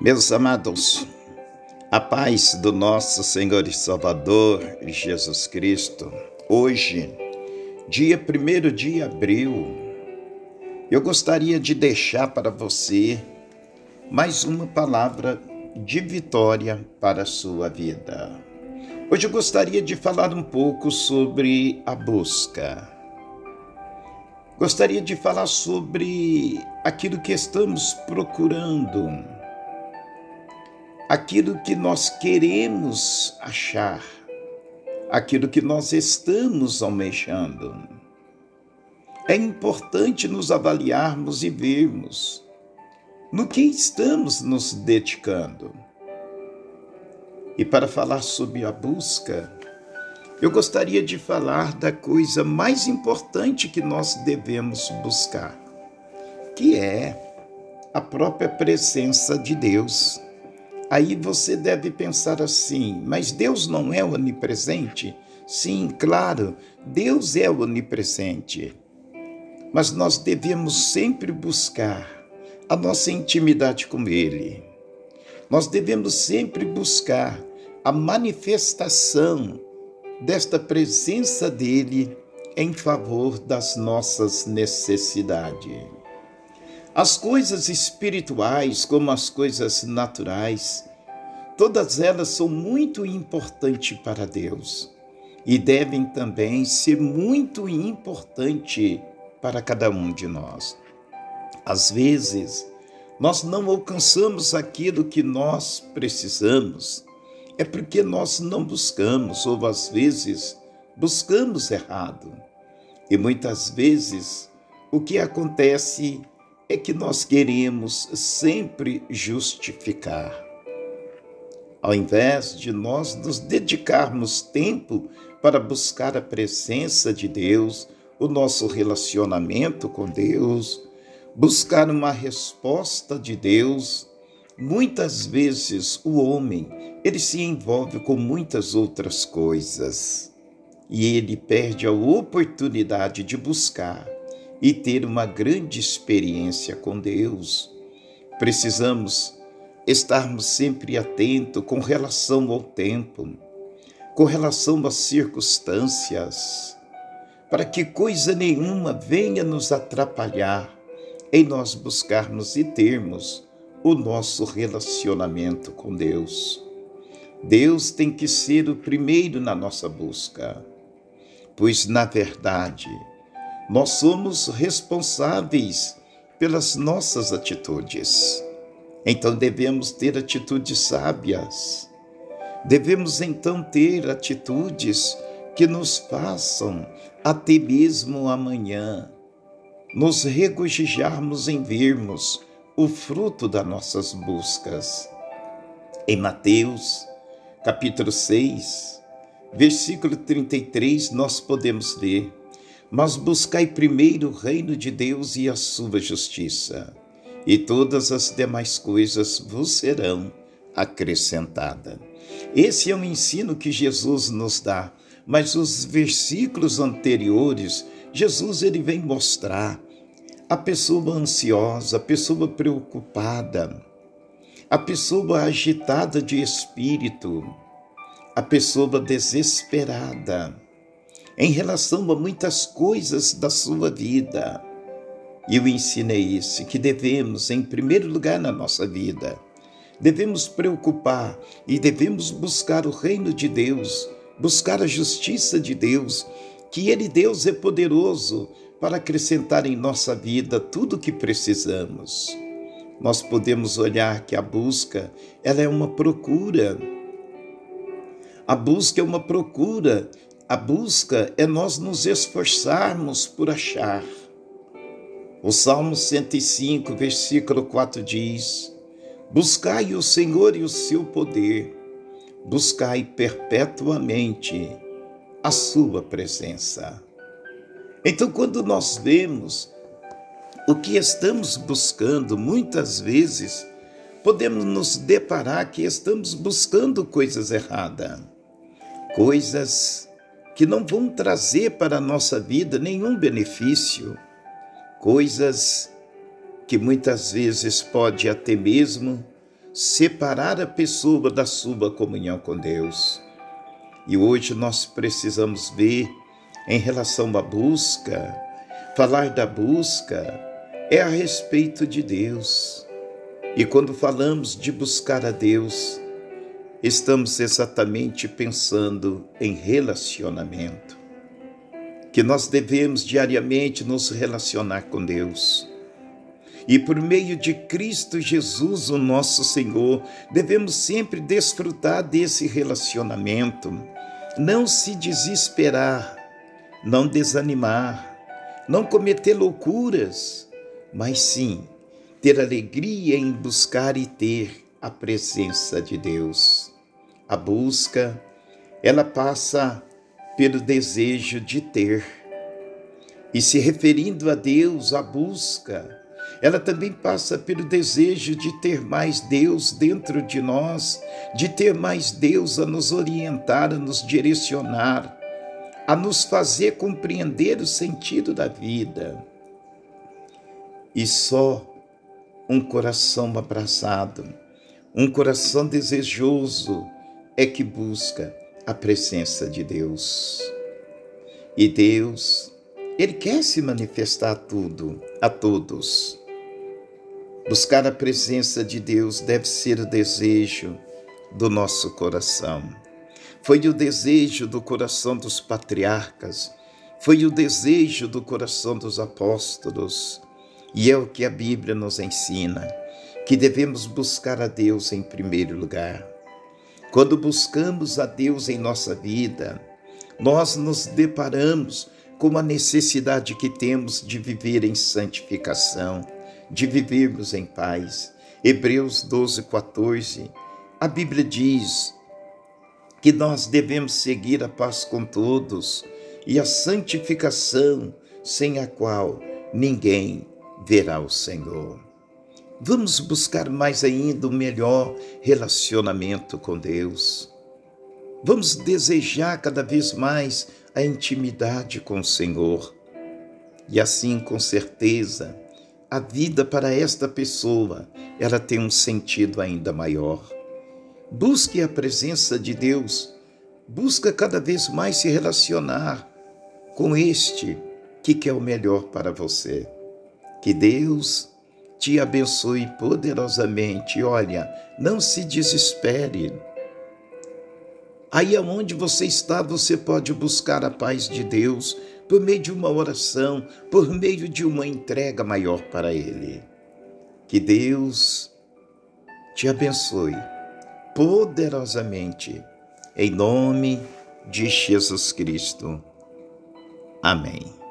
Meus amados, a paz do nosso Senhor e Salvador Jesus Cristo, hoje, dia 1 de abril, eu gostaria de deixar para você mais uma palavra de vitória para a sua vida. Hoje eu gostaria de falar um pouco sobre a busca. Gostaria de falar sobre aquilo que estamos procurando aquilo que nós queremos achar, aquilo que nós estamos almejando. É importante nos avaliarmos e vermos no que estamos nos dedicando. E para falar sobre a busca, eu gostaria de falar da coisa mais importante que nós devemos buscar, que é a própria presença de Deus. Aí você deve pensar assim: mas Deus não é onipresente? Sim, claro, Deus é onipresente. Mas nós devemos sempre buscar a nossa intimidade com Ele. Nós devemos sempre buscar a manifestação desta presença dele em favor das nossas necessidades. As coisas espirituais, como as coisas naturais, todas elas são muito importantes para Deus e devem também ser muito importantes para cada um de nós. Às vezes, nós não alcançamos aquilo que nós precisamos, é porque nós não buscamos, ou às vezes buscamos errado. E muitas vezes o que acontece é que nós queremos sempre justificar. Ao invés de nós nos dedicarmos tempo para buscar a presença de Deus, o nosso relacionamento com Deus, buscar uma resposta de Deus, muitas vezes o homem, ele se envolve com muitas outras coisas e ele perde a oportunidade de buscar e ter uma grande experiência com Deus. Precisamos estarmos sempre atentos com relação ao tempo, com relação às circunstâncias, para que coisa nenhuma venha nos atrapalhar em nós buscarmos e termos o nosso relacionamento com Deus. Deus tem que ser o primeiro na nossa busca, pois, na verdade, nós somos responsáveis pelas nossas atitudes. Então devemos ter atitudes sábias. Devemos então ter atitudes que nos façam até mesmo amanhã nos regozijarmos em vermos o fruto das nossas buscas. Em Mateus, capítulo 6, versículo 33, nós podemos ver mas buscai primeiro o reino de Deus e a sua justiça, e todas as demais coisas vos serão acrescentadas. Esse é o ensino que Jesus nos dá, mas os versículos anteriores, Jesus ele vem mostrar a pessoa ansiosa, a pessoa preocupada, a pessoa agitada de espírito, a pessoa desesperada em relação a muitas coisas da sua vida. E o ensino é esse, que devemos, em primeiro lugar na nossa vida, devemos preocupar e devemos buscar o reino de Deus, buscar a justiça de Deus, que Ele, Deus, é poderoso para acrescentar em nossa vida tudo o que precisamos. Nós podemos olhar que a busca, ela é uma procura. A busca é uma procura a busca é nós nos esforçarmos por achar. O Salmo 105, versículo 4 diz: Buscai o Senhor e o seu poder, buscai perpetuamente a sua presença. Então, quando nós vemos o que estamos buscando, muitas vezes podemos nos deparar que estamos buscando coisas erradas, coisas que não vão trazer para a nossa vida nenhum benefício, coisas que muitas vezes pode até mesmo separar a pessoa da sua comunhão com Deus. E hoje nós precisamos ver, em relação à busca, falar da busca é a respeito de Deus. E quando falamos de buscar a Deus, estamos exatamente pensando em relacionamento. Que nós devemos diariamente nos relacionar com Deus e por meio de Cristo Jesus, o nosso Senhor, devemos sempre desfrutar desse relacionamento, não se desesperar, não desanimar, não cometer loucuras, mas sim ter alegria em buscar e ter a presença de Deus. A busca, ela passa pelo desejo de ter. E se referindo a Deus, a busca, ela também passa pelo desejo de ter mais Deus dentro de nós, de ter mais Deus a nos orientar, a nos direcionar, a nos fazer compreender o sentido da vida. E só um coração abraçado, um coração desejoso é que busca a presença de Deus. E Deus ele quer se manifestar a tudo, a todos. Buscar a presença de Deus deve ser o desejo do nosso coração. Foi o desejo do coração dos patriarcas, foi o desejo do coração dos apóstolos, e é o que a Bíblia nos ensina, que devemos buscar a Deus em primeiro lugar. Quando buscamos a Deus em nossa vida, nós nos deparamos com a necessidade que temos de viver em santificação, de vivermos em paz. Hebreus 12, 14, a Bíblia diz que nós devemos seguir a paz com todos e a santificação, sem a qual ninguém verá o Senhor. Vamos buscar mais ainda o melhor relacionamento com Deus. Vamos desejar cada vez mais a intimidade com o Senhor. E assim, com certeza, a vida para esta pessoa, ela tem um sentido ainda maior. Busque a presença de Deus, busca cada vez mais se relacionar com este que quer o melhor para você. Que Deus te abençoe poderosamente. Olha, não se desespere. Aí aonde você está, você pode buscar a paz de Deus por meio de uma oração, por meio de uma entrega maior para Ele. Que Deus te abençoe poderosamente, em nome de Jesus Cristo. Amém.